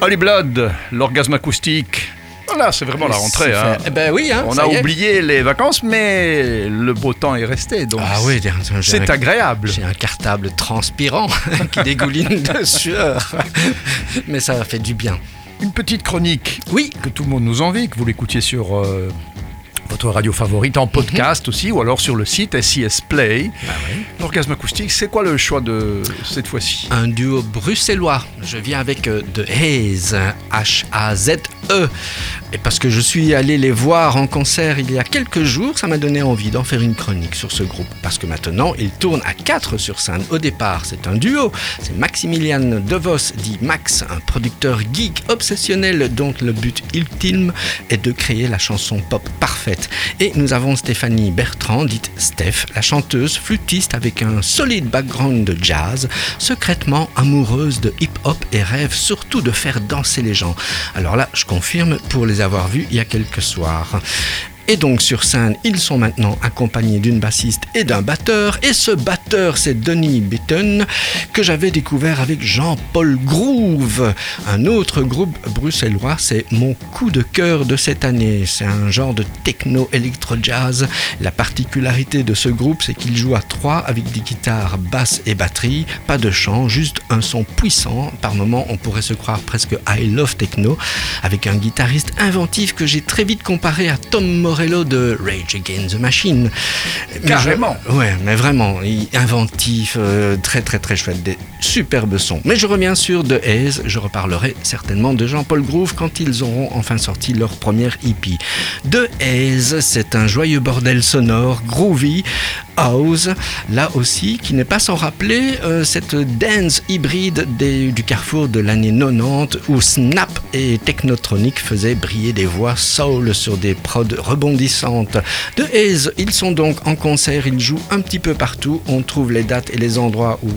Holy Blood, l'orgasme acoustique. Voilà, c'est vraiment la rentrée. Hein. Eh ben oui, hein, On a oublié les vacances, mais le beau temps est resté. Donc Ah oui, c'est agréable. J'ai un cartable transpirant qui dégouline de sueur. Mais ça fait du bien. Une petite chronique Oui, que tout le monde nous envie, que vous l'écoutiez sur euh, votre radio favorite, en podcast aussi, ou alors sur le site SIS Play. L'orgasme acoustique, c'est quoi le choix de cette fois-ci? Un duo bruxellois. Je viens avec euh, The Haze, H-A-Z-E. Et parce que je suis allé les voir en concert il y a quelques jours, ça m'a donné envie d'en faire une chronique sur ce groupe. Parce que maintenant, ils tournent à 4 sur scène. Au départ, c'est un duo. C'est Maximilian DeVos, dit Max, un producteur geek obsessionnel dont le but ultime est de créer la chanson pop parfaite. Et nous avons Stéphanie Bertrand, dite Steph, la chanteuse flûtiste avec un solide background de jazz, secrètement amoureuse de hip-hop et rêve surtout de faire danser les gens. Alors là, je confirme pour les avoir vus il y a quelques soirs. Et donc sur scène, ils sont maintenant accompagnés d'une bassiste et d'un batteur. Et ce batteur, c'est Denis Bitton, que j'avais découvert avec Jean-Paul Groove. Un autre groupe bruxellois, c'est mon coup de cœur de cette année. C'est un genre de techno-électro-jazz. La particularité de ce groupe, c'est qu'il joue à trois avec des guitares, basses et batterie. Pas de chant, juste un son puissant. Par moments, on pourrait se croire presque I Love Techno, avec un guitariste inventif que j'ai très vite comparé à Tom Morello de Rage Against the Machine. Mais Carrément. je- Ouais, mais vraiment, inventif, euh, très très très chouette, des superbes sons. Mais je reviens sur The Haze, je reparlerai certainement de Jean-Paul Groove quand ils auront enfin sorti leur première EP. The Haze, c'est un joyeux bordel sonore, groovy, house, là aussi, qui n'est pas sans rappeler euh, cette dance hybride du carrefour de l'année 90 où Snap et Technotronic faisaient briller des voix soul sur des prods rebondissantes. De Haze, ils sont donc en concert, ils jouent un petit peu partout, on trouve les dates et les endroits où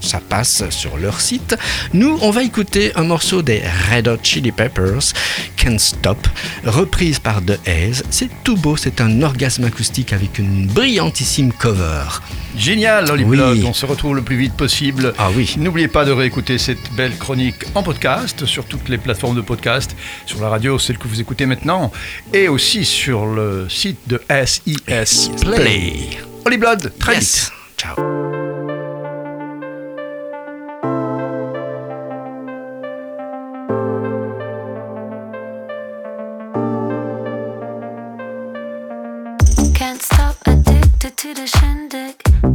ça passe sur leur site. Nous, on va écouter un morceau des Red Hot Chili Peppers, Can't Stop, reprise par The Haze. C'est tout beau, c'est un orgasme acoustique avec une brillantissime cover. Génial, Holy Oui. On se retrouve le plus vite possible. Ah oui. N'oubliez pas de réécouter cette belle chronique en podcast sur toutes les plateformes de podcast, sur la radio, celle que vous écoutez maintenant, et aussi sur le site de SIS Play. Play. Holy Blood, très Yes. vite. Ciao.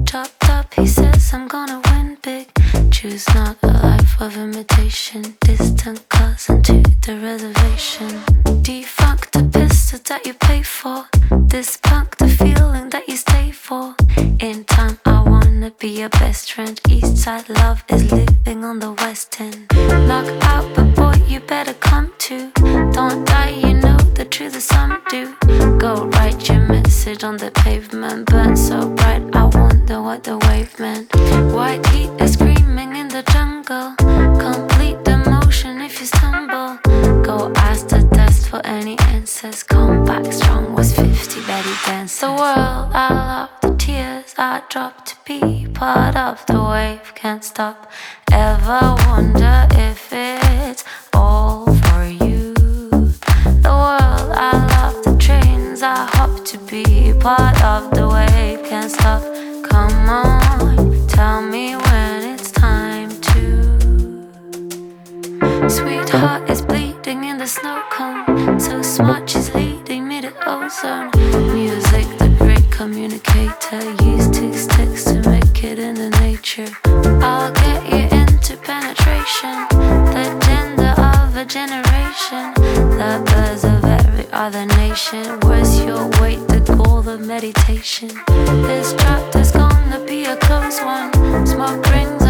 Chopped up, he says I'm gonna win big. Choose not a life of imitation. Distant cousin to the reservation. Defunct the pistol that you pay for. Dispunk the feeling that you stay for. In time, I wanna be your best friend. East side love is living on the west end. Knock out, but boy, you better come to. Don't die, you know the truth is some do. Message on the pavement. Burn so bright, I wonder what the wave meant. White heat is screaming in the jungle. Complete the motion if you stumble. Go ask the dust for any answers. Come back strong was 50 Betty dance. The world, I love the tears I drop to be part of the wave. Can't stop. Ever wonder if it's I hop to be part of the wave. Can't stop. Come on, tell me when it's time to. Sweetheart is bleeding in the snow cone. So smart, she's leading me to ozone. Music, the great communicator. Use sticks to make it in the nature. I'll get you generation. The birds of every other nation. Where's your weight, the goal of meditation? This is gonna be a close one. Smoke rings,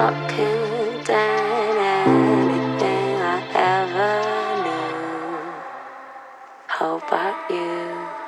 shocking than anything I ever knew. How about you?